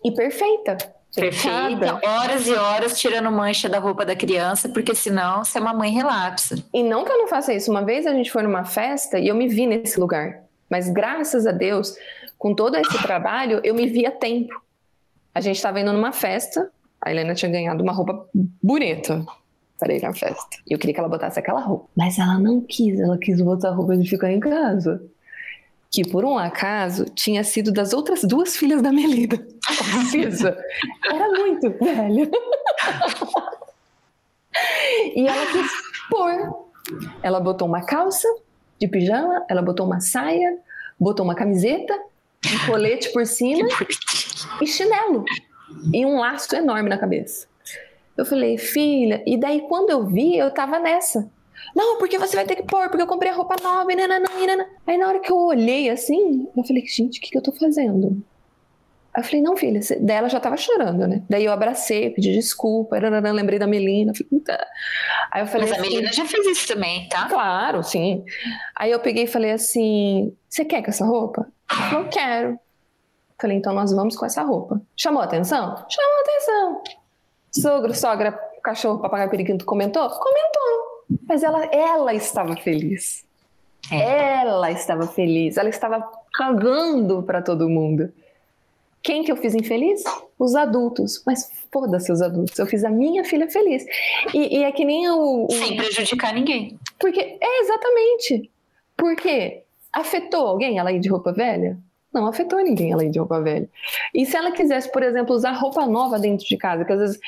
e perfeita. Perfeita, horas e horas tirando mancha da roupa da criança, porque senão você é uma mãe relapsa. E não que eu não faça isso. Uma vez a gente foi numa festa e eu me vi nesse lugar. Mas graças a Deus, com todo esse trabalho, eu me vi a tempo. A gente estava indo numa festa, a Helena tinha ganhado uma roupa bonita para ir na festa. E eu queria que ela botasse aquela roupa. Mas ela não quis, ela quis botar a roupa de ficar em casa que por um acaso tinha sido das outras duas filhas da Melida. Precisa. Era muito velha. e ela quis pôr. Ela botou uma calça de pijama, ela botou uma saia, botou uma camiseta, um colete por cima e chinelo. E um laço enorme na cabeça. Eu falei, filha, e daí quando eu vi, eu tava nessa. Não, porque você vai ter que pôr, porque eu comprei a roupa nova, e nananã, e nananã. Aí na hora que eu olhei assim, eu falei, gente, o que, que eu tô fazendo? Aí eu falei, não, filha, daí ela já tava chorando, né? Daí eu abracei, pedi desculpa, nananã, lembrei da Melina. Falei, tá. Aí eu falei, Mas a Melina já fez isso também, tá? Claro, sim. Aí eu peguei e falei assim: você quer com essa roupa? Falou, quero. Falei, então nós vamos com essa roupa. Chamou atenção? Chamou atenção. Sogro, sogra, cachorro, papagaio, periquito comentou? Comentou. Mas ela, ela estava feliz. É. Ela estava feliz. Ela estava cagando para todo mundo. Quem que eu fiz infeliz? Os adultos. Mas foda-se os adultos. Eu fiz a minha filha feliz. E, e é que nem o, o. Sem prejudicar ninguém. Porque, é exatamente. Porque afetou alguém ela ir de roupa velha? Não afetou ninguém ela ir de roupa velha. E se ela quisesse, por exemplo, usar roupa nova dentro de casa, que às vezes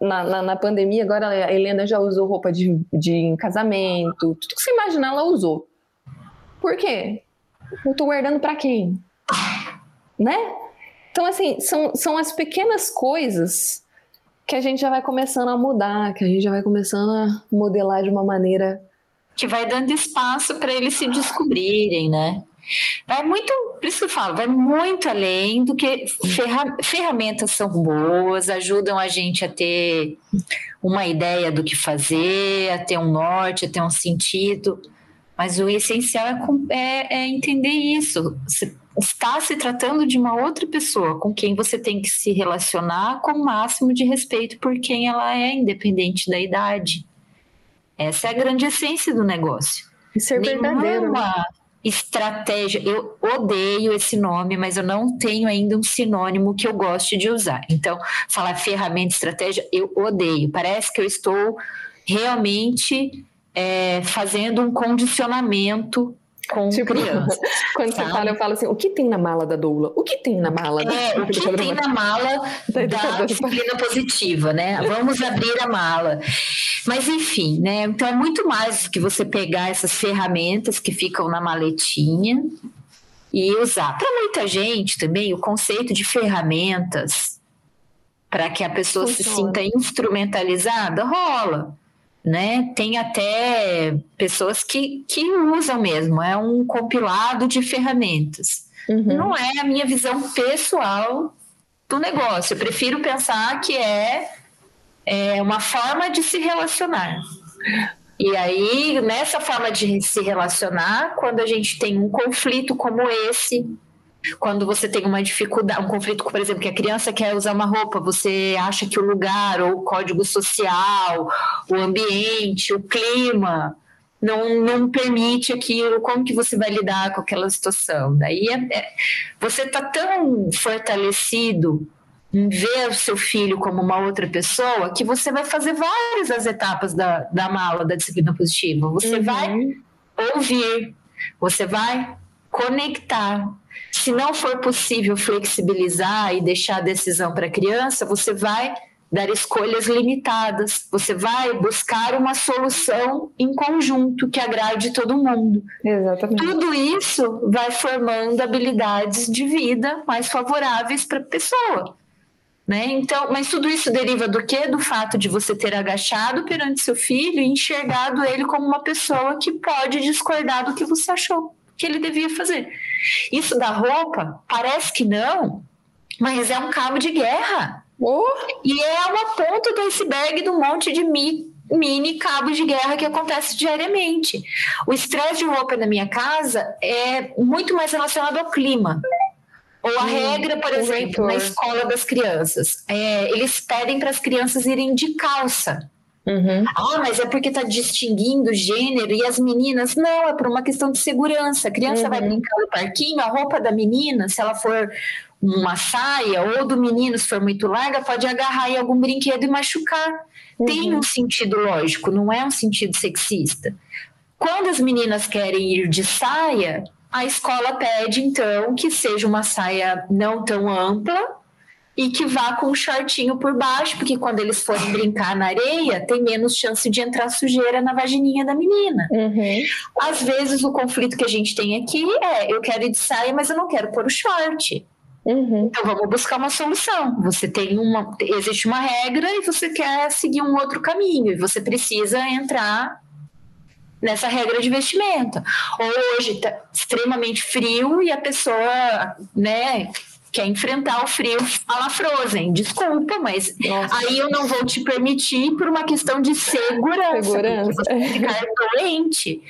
na, na, na pandemia agora a Helena já usou roupa de, de casamento, tudo que você imaginar ela usou. Por quê? Eu tô guardando para quem? Né? Então, assim, são, são as pequenas coisas que a gente já vai começando a mudar, que a gente já vai começando a modelar de uma maneira. Que vai dando espaço para eles se descobrirem, né? Vai muito, por isso que eu falo, vai muito além do que ferra, ferramentas são boas, ajudam a gente a ter uma ideia do que fazer, a ter um norte, a ter um sentido. Mas o essencial é, é, é entender isso. Você está se tratando de uma outra pessoa com quem você tem que se relacionar com o máximo de respeito por quem ela é, independente da idade. Essa é a grande essência do negócio. E ser verdadeiro. Né? Estratégia. Eu odeio esse nome, mas eu não tenho ainda um sinônimo que eu goste de usar. Então, falar ferramenta, estratégia, eu odeio. Parece que eu estou realmente é, fazendo um condicionamento com tipo, crianças. Quando sabe? você fala, eu falo assim: o que tem na mala da doula? O que tem na mala da É, o que tem na mala da, da disciplina positiva, né? Vamos abrir a mala. Mas enfim, né? Então é muito mais do que você pegar essas ferramentas que ficam na maletinha e usar. Para muita gente também, o conceito de ferramentas para que a pessoa Funciona. se sinta instrumentalizada rola né? Tem até pessoas que, que usam mesmo, é um compilado de ferramentas. Uhum. Não é a minha visão pessoal do negócio. Eu prefiro pensar que é, é uma forma de se relacionar. E aí, nessa forma de se relacionar, quando a gente tem um conflito como esse, quando você tem uma dificuldade, um conflito, por exemplo, que a criança quer usar uma roupa, você acha que o lugar, ou o código social, o ambiente, o clima, não, não permite aquilo, como que você vai lidar com aquela situação? Daí é, é, você está tão fortalecido em ver o seu filho como uma outra pessoa que você vai fazer várias das etapas da, da mala da disciplina positiva. Você uhum. vai ouvir, você vai conectar, se não for possível flexibilizar e deixar a decisão para a criança, você vai dar escolhas limitadas, você vai buscar uma solução em conjunto que agrade todo mundo. Exatamente. Tudo isso vai formando habilidades de vida mais favoráveis para a pessoa. Né? Então, mas tudo isso deriva do quê? Do fato de você ter agachado perante seu filho e enxergado ele como uma pessoa que pode discordar do que você achou que ele devia fazer. Isso da roupa, parece que não, mas é um cabo de guerra. Oh. E é uma ponta do iceberg do monte de mi, mini cabos de guerra que acontece diariamente. O estresse de roupa na minha casa é muito mais relacionado ao clima. Ou a hum, regra, por exemplo, na escola das crianças. É, eles pedem para as crianças irem de calça. Uhum. Ah, mas é porque está distinguindo gênero e as meninas. Não, é por uma questão de segurança. A criança uhum. vai brincar no parquinho, a roupa da menina, se ela for uma saia, ou do menino, se for muito larga, pode agarrar em algum brinquedo e machucar. Uhum. Tem um sentido lógico, não é um sentido sexista. Quando as meninas querem ir de saia, a escola pede então que seja uma saia não tão ampla e que vá com um shortinho por baixo, porque quando eles forem brincar na areia, tem menos chance de entrar sujeira na vagininha da menina. Uhum. Às vezes o conflito que a gente tem aqui é: eu quero ir de saia, mas eu não quero pôr o short. Uhum. Então vamos buscar uma solução. Você tem uma, existe uma regra e você quer seguir um outro caminho e você precisa entrar nessa regra de vestimenta. Ou hoje está extremamente frio e a pessoa, né, quer enfrentar o frio, fala Frozen, desculpa, mas Nossa. aí eu não vou te permitir por uma questão de segurança, segurança. você ficar doente.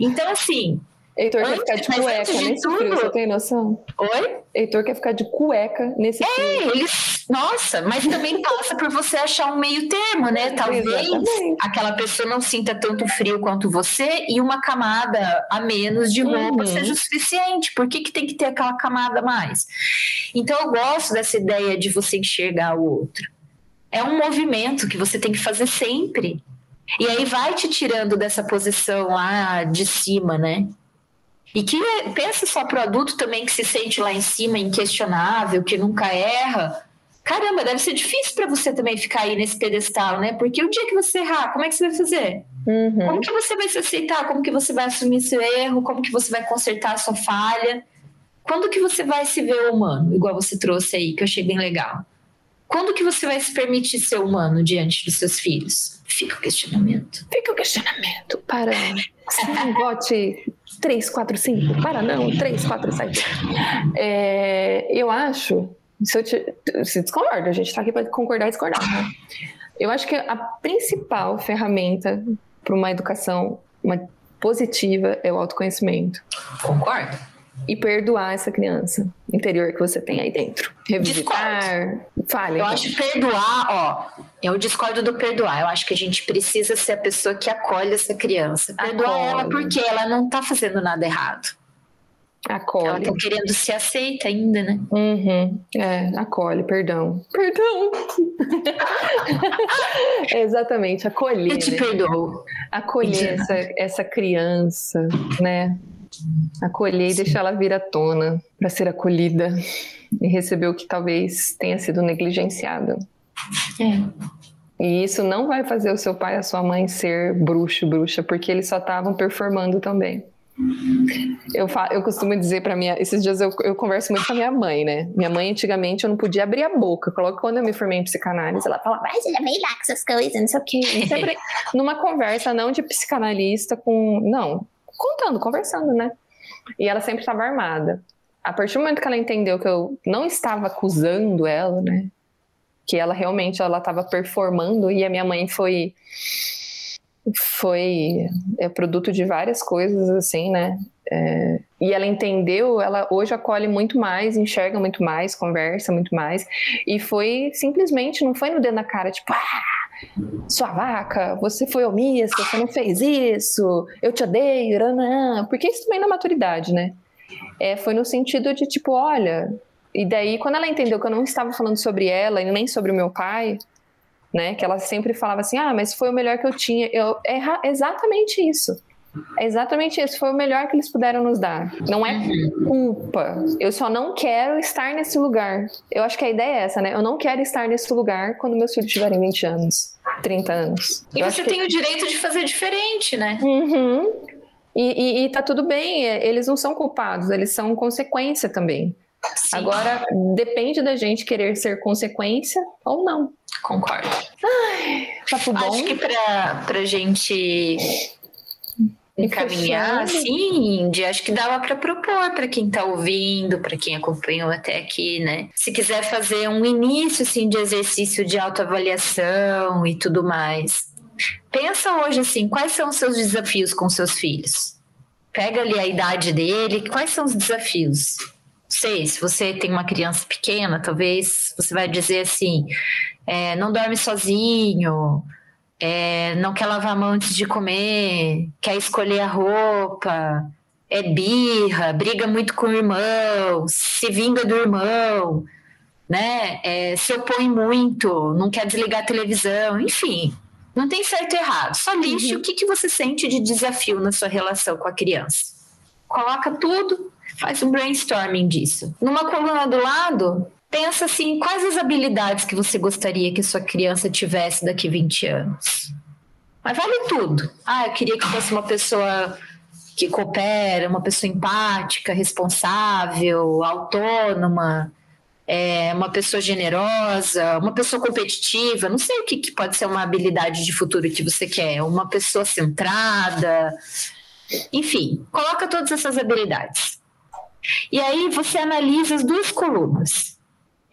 Então, assim, Heitor quer ficar de cueca nesse tudo... frio, você tem noção? Oi? Heitor quer ficar de cueca nesse é, frio. Eles... Nossa, mas também passa por você achar um meio termo, né? Talvez Exatamente. aquela pessoa não sinta tanto frio quanto você e uma camada a menos de roupa uhum. seja o suficiente. Por que, que tem que ter aquela camada a mais? Então eu gosto dessa ideia de você enxergar o outro. É um movimento que você tem que fazer sempre. E aí vai te tirando dessa posição lá de cima, né? E que pensa só para o adulto também que se sente lá em cima, inquestionável, que nunca erra. Caramba, deve ser difícil para você também ficar aí nesse pedestal, né? Porque o dia que você errar, como é que você vai fazer? Uhum. Como que você vai se aceitar? Como que você vai assumir seu erro? Como que você vai consertar a sua falha? Quando que você vai se ver humano, igual você trouxe aí, que eu achei bem legal? Quando que você vai se permitir ser humano diante dos seus filhos? Fica o questionamento. Fica o questionamento. Para. Sim, vote 3, 4, 5. Para não, 3, 4, 7. É, eu acho. Se eu te, se discorda, a gente está aqui para concordar e discordar. Né? Eu acho que a principal ferramenta para uma educação uma positiva é o autoconhecimento. Concordo e perdoar essa criança interior que você tem aí dentro. Revisitar. Fale. Eu então. acho perdoar, ó. Eu discordo do perdoar. Eu acho que a gente precisa ser a pessoa que acolhe essa criança. Perdoar acolhe. ela porque ela não tá fazendo nada errado. Acolhe. Ela tá querendo ser aceita ainda, né? Uhum. É, acolhe, perdão. Perdão! é exatamente, acolher. Eu te né? perdoo. Acolher essa, essa criança, né? Acolher e deixar ela vir à tona para ser acolhida e receber o que talvez tenha sido negligenciado. É. E isso não vai fazer o seu pai e a sua mãe ser bruxo, bruxa, porque eles só estavam performando também. Eu, eu costumo dizer para minha. Esses dias eu, eu, converso muito com a minha mãe, né? Minha mãe, antigamente, eu não podia abrir a boca. Coloco quando eu me formei em psicanálise, ela fala, mas ele é meio lá com essas coisas, não sei o quê. Sempre numa conversa, não de psicanalista com. Não, contando, conversando, né? E ela sempre estava armada. A partir do momento que ela entendeu que eu não estava acusando ela, né? Que ela realmente ela estava performando e a minha mãe foi foi é produto de várias coisas assim, né? É, e ela entendeu, ela hoje acolhe muito mais, enxerga muito mais, conversa muito mais. E foi simplesmente, não foi no dedo na cara, tipo, ah, sua vaca, você foi omissa, você não fez isso, eu te odeio, não, porque isso também na é maturidade, né? É, foi no sentido de tipo, olha, e daí quando ela entendeu que eu não estava falando sobre ela e nem sobre o meu pai, né? Que ela sempre falava assim, ah, mas foi o melhor que eu tinha. Eu, é exatamente isso. É exatamente isso. Foi o melhor que eles puderam nos dar. Não é culpa. Eu só não quero estar nesse lugar. Eu acho que a ideia é essa, né? Eu não quero estar nesse lugar quando meus filhos tiverem 20 anos, 30 anos. E eu você tem que... o direito de fazer diferente, né? Uhum. E, e, e tá tudo bem. Eles não são culpados, eles são consequência também. Sim. Agora, depende da gente querer ser consequência ou não. Concordo. Ai, papo bom. Acho que para a gente encaminhar, assim, de, acho que dava para propor para quem está ouvindo, para quem acompanhou até aqui, né? Se quiser fazer um início assim de exercício de autoavaliação e tudo mais. Pensa hoje assim, quais são os seus desafios com seus filhos? Pega ali a idade dele, quais são os desafios? sei, se você tem uma criança pequena, talvez você vai dizer assim: é, não dorme sozinho, é, não quer lavar a mão antes de comer, quer escolher a roupa, é birra, briga muito com o irmão, se vinga do irmão, né? É, se opõe muito, não quer desligar a televisão, enfim. Não tem certo e errado. Só liste uhum. o que, que você sente de desafio na sua relação com a criança. Coloca tudo faz um brainstorming disso. Numa coluna do lado, pensa assim, quais as habilidades que você gostaria que sua criança tivesse daqui 20 anos? Mas vale tudo. Ah, eu queria que fosse uma pessoa que coopera, uma pessoa empática, responsável, autônoma, é uma pessoa generosa, uma pessoa competitiva, não sei o que, que pode ser uma habilidade de futuro que você quer, uma pessoa centrada, enfim, coloca todas essas habilidades. E aí você analisa as duas colunas.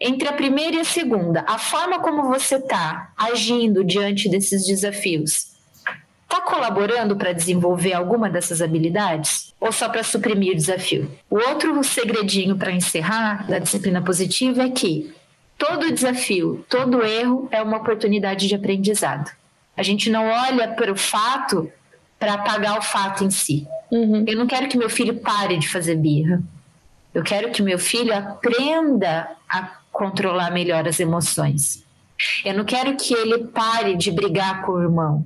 Entre a primeira e a segunda, a forma como você está agindo diante desses desafios está colaborando para desenvolver alguma dessas habilidades ou só para suprimir o desafio? O outro segredinho para encerrar da disciplina positiva é que todo desafio, todo erro é uma oportunidade de aprendizado. A gente não olha para o fato para apagar o fato em si. Uhum. Eu não quero que meu filho pare de fazer birra. Eu quero que meu filho aprenda a controlar melhor as emoções. Eu não quero que ele pare de brigar com o irmão.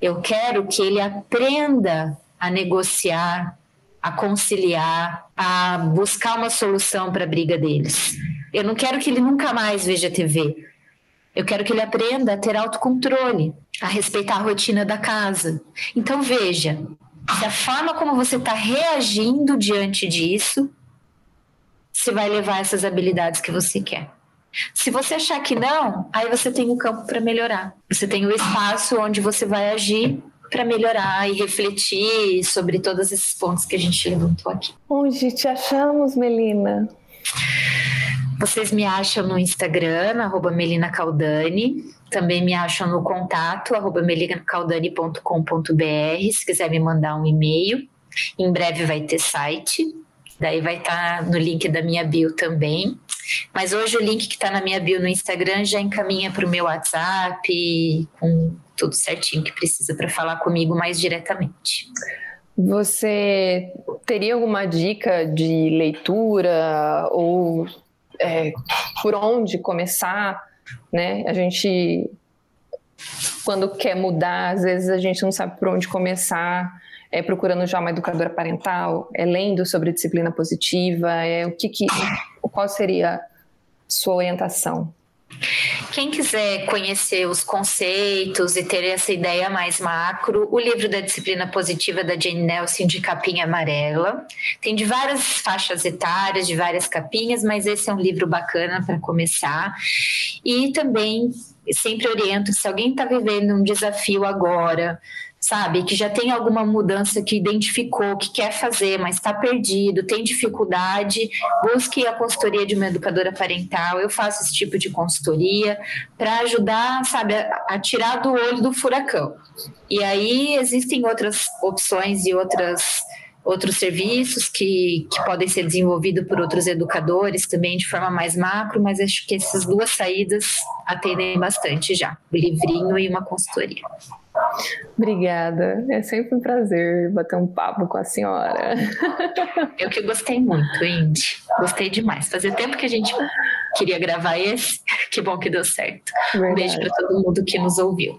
Eu quero que ele aprenda a negociar, a conciliar, a buscar uma solução para a briga deles. Eu não quero que ele nunca mais veja TV. Eu quero que ele aprenda a ter autocontrole, a respeitar a rotina da casa. Então veja, se a forma como você está reagindo diante disso, se vai levar essas habilidades que você quer. Se você achar que não, aí você tem o campo para melhorar. Você tem o espaço onde você vai agir para melhorar e refletir sobre todos esses pontos que a gente levantou aqui. Onde te achamos, Melina? Vocês me acham no Instagram, arroba Melina Caldani. Também me acham no contato, arroba melinacaldani.com.br, se quiser me mandar um e-mail. Em breve vai ter site. Daí vai estar tá no link da minha bio também. Mas hoje o link que está na minha bio no Instagram já encaminha para o meu WhatsApp, com tudo certinho que precisa para falar comigo mais diretamente. Você teria alguma dica de leitura ou é, por onde começar? Né? A gente, quando quer mudar, às vezes a gente não sabe por onde começar é procurando já uma educadora parental, é lendo sobre disciplina positiva, é o que, que qual seria sua orientação? Quem quiser conhecer os conceitos e ter essa ideia mais macro, o livro da disciplina positiva da Jane Nelson de capinha amarela. Tem de várias faixas etárias, de várias capinhas, mas esse é um livro bacana para começar. E também sempre oriento se alguém está vivendo um desafio agora, sabe? Que já tem alguma mudança que identificou, que quer fazer, mas está perdido, tem dificuldade, busque a consultoria de uma educadora parental. Eu faço esse tipo de consultoria para ajudar, sabe, a, tirar do olho do furacão. E aí existem outras opções e outras outros serviços que, que podem ser desenvolvidos por outros educadores também de forma mais macro, mas acho que essas duas saídas atendem bastante já, o livrinho e uma consultoria. Obrigada. É sempre um prazer bater um papo com a senhora. Eu que gostei muito, Indy. Gostei demais. Fazia tempo que a gente queria gravar esse. Que bom que deu certo. Verdade. Um beijo para todo mundo que nos ouviu.